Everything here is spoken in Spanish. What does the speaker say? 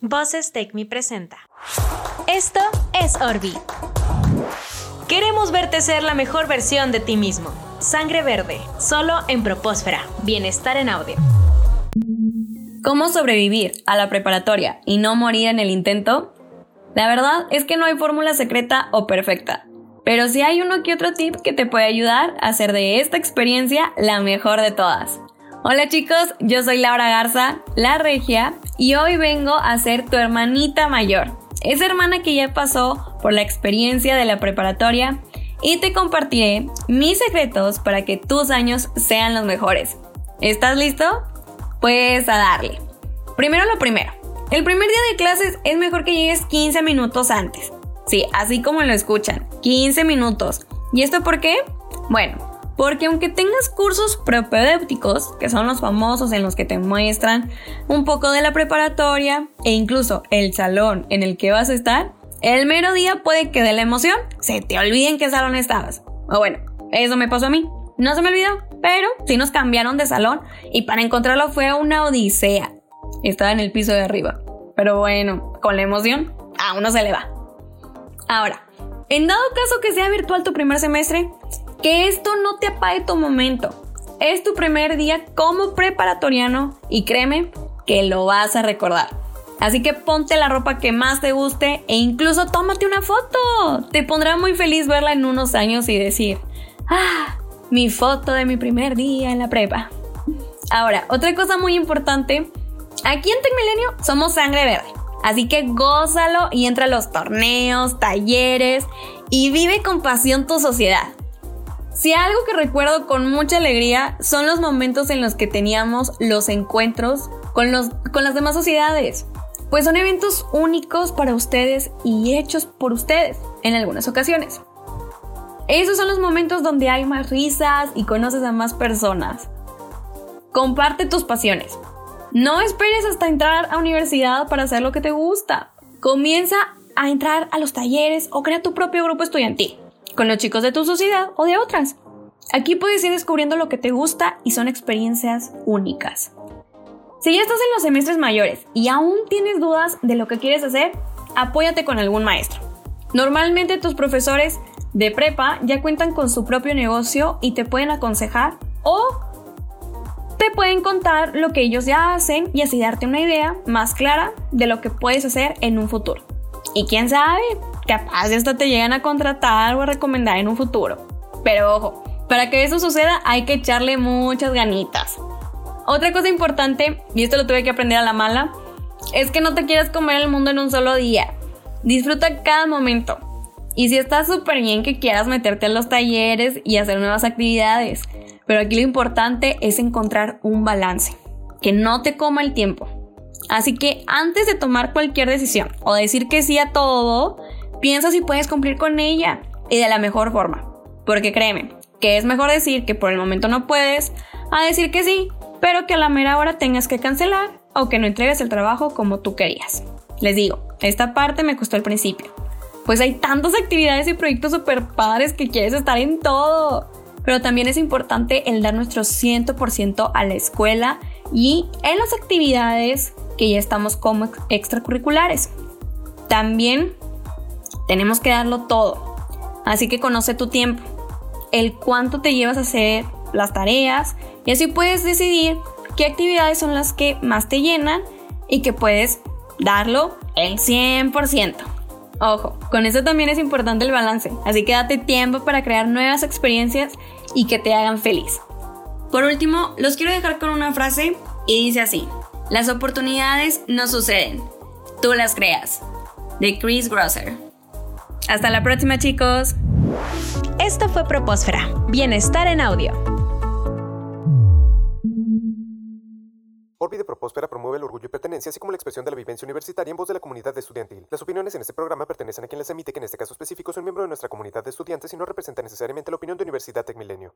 Voces Take Me presenta. Esto es Orbi. Queremos verte ser la mejor versión de ti mismo. Sangre verde, solo en Propósfera. Bienestar en audio. ¿Cómo sobrevivir a la preparatoria y no morir en el intento? La verdad es que no hay fórmula secreta o perfecta, pero sí hay uno que otro tip que te puede ayudar a hacer de esta experiencia la mejor de todas. Hola chicos, yo soy Laura Garza, la regia, y hoy vengo a ser tu hermanita mayor. Esa hermana que ya pasó por la experiencia de la preparatoria y te compartiré mis secretos para que tus años sean los mejores. ¿Estás listo? Pues a darle. Primero lo primero. El primer día de clases es mejor que llegues 15 minutos antes. Sí, así como lo escuchan, 15 minutos. ¿Y esto por qué? Bueno, porque aunque tengas cursos propedéuticos, que son los famosos en los que te muestran un poco de la preparatoria e incluso el salón en el que vas a estar, el mero día puede que de la emoción se te olvide en qué salón estabas. O bueno, eso me pasó a mí. No se me olvidó, pero sí nos cambiaron de salón y para encontrarlo fue una odisea. Estaba en el piso de arriba. Pero bueno, con la emoción, a uno se le va. Ahora, en dado caso que sea virtual tu primer semestre, que esto no te apague tu momento. Es tu primer día como preparatoriano y créeme que lo vas a recordar. Así que ponte la ropa que más te guste e incluso tómate una foto. Te pondrá muy feliz verla en unos años y decir, ah, mi foto de mi primer día en la prepa. Ahora, otra cosa muy importante, aquí en Tecmilenio somos sangre verde. Así que gózalo y entra a los torneos, talleres y vive con pasión tu sociedad. Si algo que recuerdo con mucha alegría son los momentos en los que teníamos los encuentros con, los, con las demás sociedades, pues son eventos únicos para ustedes y hechos por ustedes en algunas ocasiones. Esos son los momentos donde hay más risas y conoces a más personas. Comparte tus pasiones. No esperes hasta entrar a universidad para hacer lo que te gusta. Comienza a entrar a los talleres o crea tu propio grupo estudiantil con los chicos de tu sociedad o de otras. Aquí puedes ir descubriendo lo que te gusta y son experiencias únicas. Si ya estás en los semestres mayores y aún tienes dudas de lo que quieres hacer, apóyate con algún maestro. Normalmente tus profesores de prepa ya cuentan con su propio negocio y te pueden aconsejar o te pueden contar lo que ellos ya hacen y así darte una idea más clara de lo que puedes hacer en un futuro. Y quién sabe, capaz esto te llegan a contratar o a recomendar en un futuro. Pero ojo, para que eso suceda hay que echarle muchas ganitas. Otra cosa importante, y esto lo tuve que aprender a la mala, es que no te quieras comer el mundo en un solo día. Disfruta cada momento. Y si estás súper bien que quieras meterte a los talleres y hacer nuevas actividades. Pero aquí lo importante es encontrar un balance. Que no te coma el tiempo. Así que antes de tomar cualquier decisión o decir que sí a todo, piensa si puedes cumplir con ella y de la mejor forma. Porque créeme, que es mejor decir que por el momento no puedes a decir que sí, pero que a la mera hora tengas que cancelar o que no entregues el trabajo como tú querías. Les digo, esta parte me costó al principio. Pues hay tantas actividades y proyectos super padres que quieres estar en todo. Pero también es importante el dar nuestro 100% a la escuela y en las actividades que ya estamos como extracurriculares. También tenemos que darlo todo. Así que conoce tu tiempo, el cuánto te llevas a hacer las tareas y así puedes decidir qué actividades son las que más te llenan y que puedes darlo el 100%. Ojo, con eso también es importante el balance, así que date tiempo para crear nuevas experiencias y que te hagan feliz. Por último, los quiero dejar con una frase y dice así, las oportunidades no suceden, tú las creas. De Chris Grosser. Hasta la próxima chicos. Esto fue Propósfera, Bienestar en Audio. Orbi de Propósfera promueve el orgullo y pertenencia, así como la expresión de la vivencia universitaria en voz de la comunidad estudiantil. Las opiniones en este programa pertenecen a quien las emite, que en este caso específico son miembro de nuestra comunidad de estudiantes y no representa necesariamente la opinión de Universidad Tecmilenio.